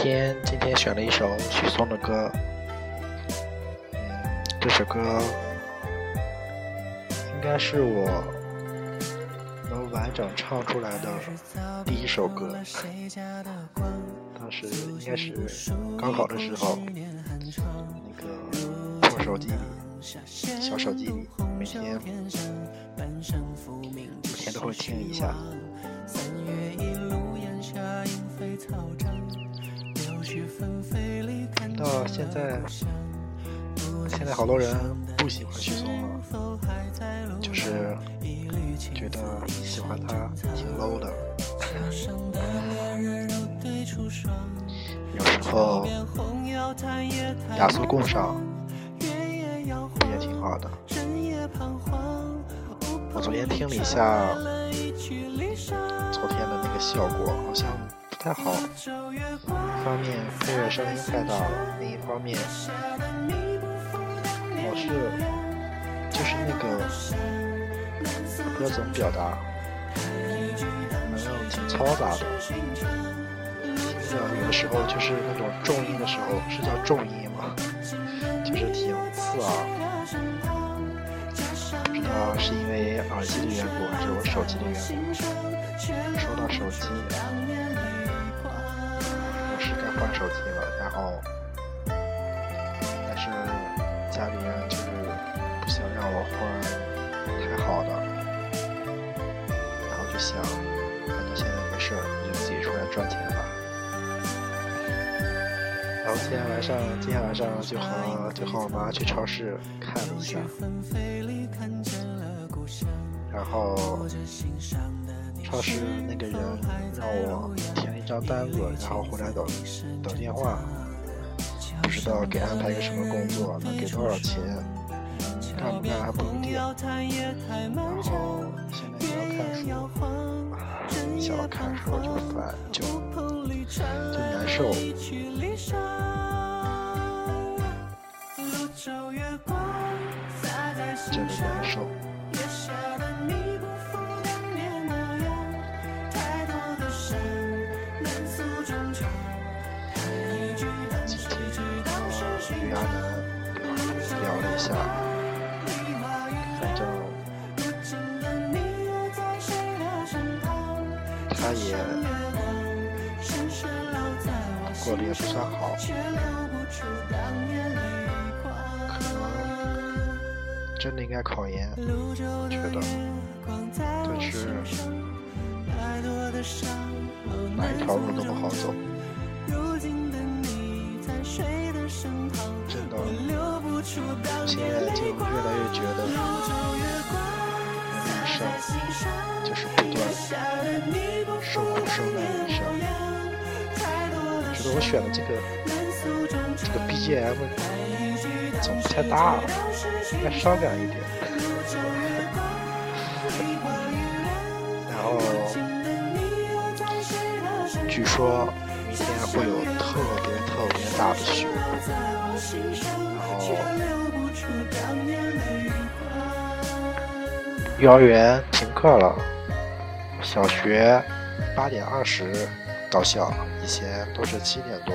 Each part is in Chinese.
天今天选了一首许嵩的歌，嗯，这首歌应该是我能完整唱出来的第一首歌。当时应该是高考的时候，那个破手机里、小手机里，每天每天都会听一下。到现在，现在好多人不喜欢许嵩了，就是觉得喜欢他挺 low 的。有时候雅俗共赏也挺好的。我昨天听了一下昨天的那个效果，好像太好。一方面配乐声音太大了，另一方面老是就是那个歌怎么表达，反正挺嘈杂的。听着有的时候就是那种重音的时候，是叫重音吗？就是挺刺耳。不知道是因为耳机的缘故，还是我手机的缘故。说到手机。换手机了，然后，但是家里人就是不想让我换太好的，然后就想，反正现在没事儿，就自己出来赚钱吧。然后今天晚上，今天晚上就和就和我妈去超市看了一下，然后超市那个人让我填。张单子，然后回来等等电话，不知道给安排一个什么工作，能给多少钱，干不干还不一定。然后现在要看书，想要看书就烦，就就难受，真的难受。与阿南聊了一下，反正他也过得也不算好，可能真的应该考研，觉得，但是哪一条路都不好走，真的，现在就越来越觉得，人生就是不断。受苦受难的一生，觉得我选的这个这个 BGM 总太大了，应该稍量一点。然后据说大的雪，然后幼儿园停课了，小学。八点二十到校，以前都是七点多。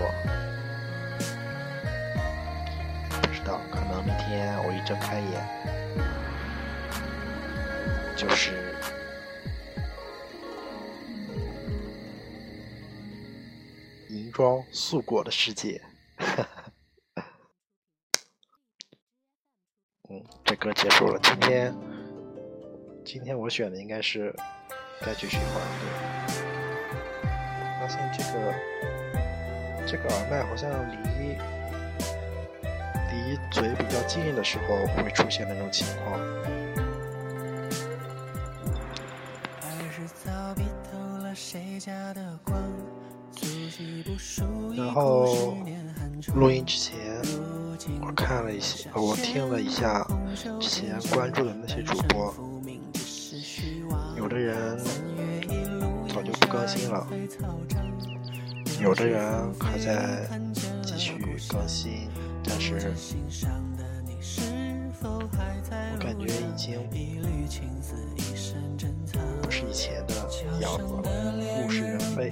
不知道，可能明天我一睁开眼，就是银装素裹的世界。嗯，这歌结束了。今天，今天我选的应该是《该去循环》对。发现这个这个耳麦好像离离嘴比较近的时候会出现那种情况。然后录音之前，我看了一些，我听了一下之前关注的那些主播，有的人。早就不更新了，有的人还在继续更新，但是我感觉已经不是以前的样子了，物是人非。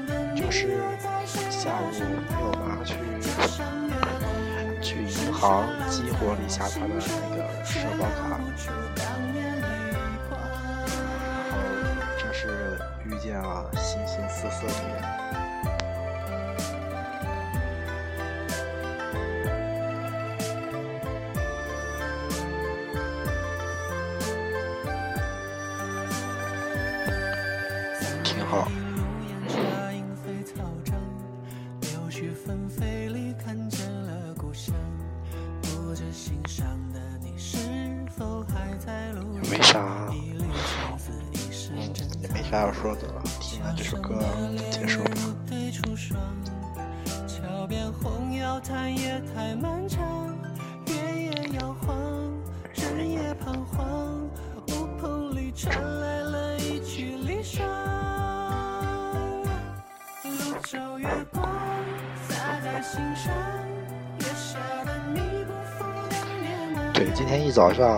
下午陪我妈去去银行激活了一下她的那个社保卡，然后这是遇见了形形色色的人。挺好。啥要说的了，听完这首歌结束吧。对，今天一早上。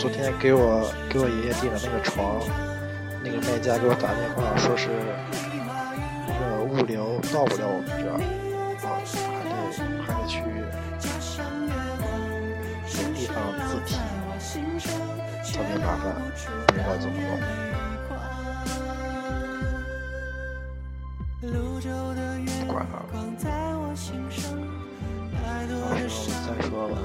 昨天给我给我爷爷订的那个床，那个卖家给我打电话说是那个物流到不了我们这儿，啊，还得还得去别的地方自提，特别麻烦，不知道怎么弄。不管了，再说吧。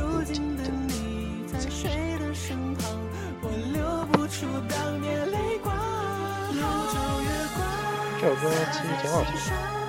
如今的你在谁的身旁？我留不出当年泪光。这首歌其实挺好听的。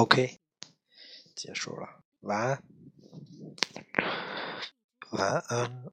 OK，结束了，晚安，晚安。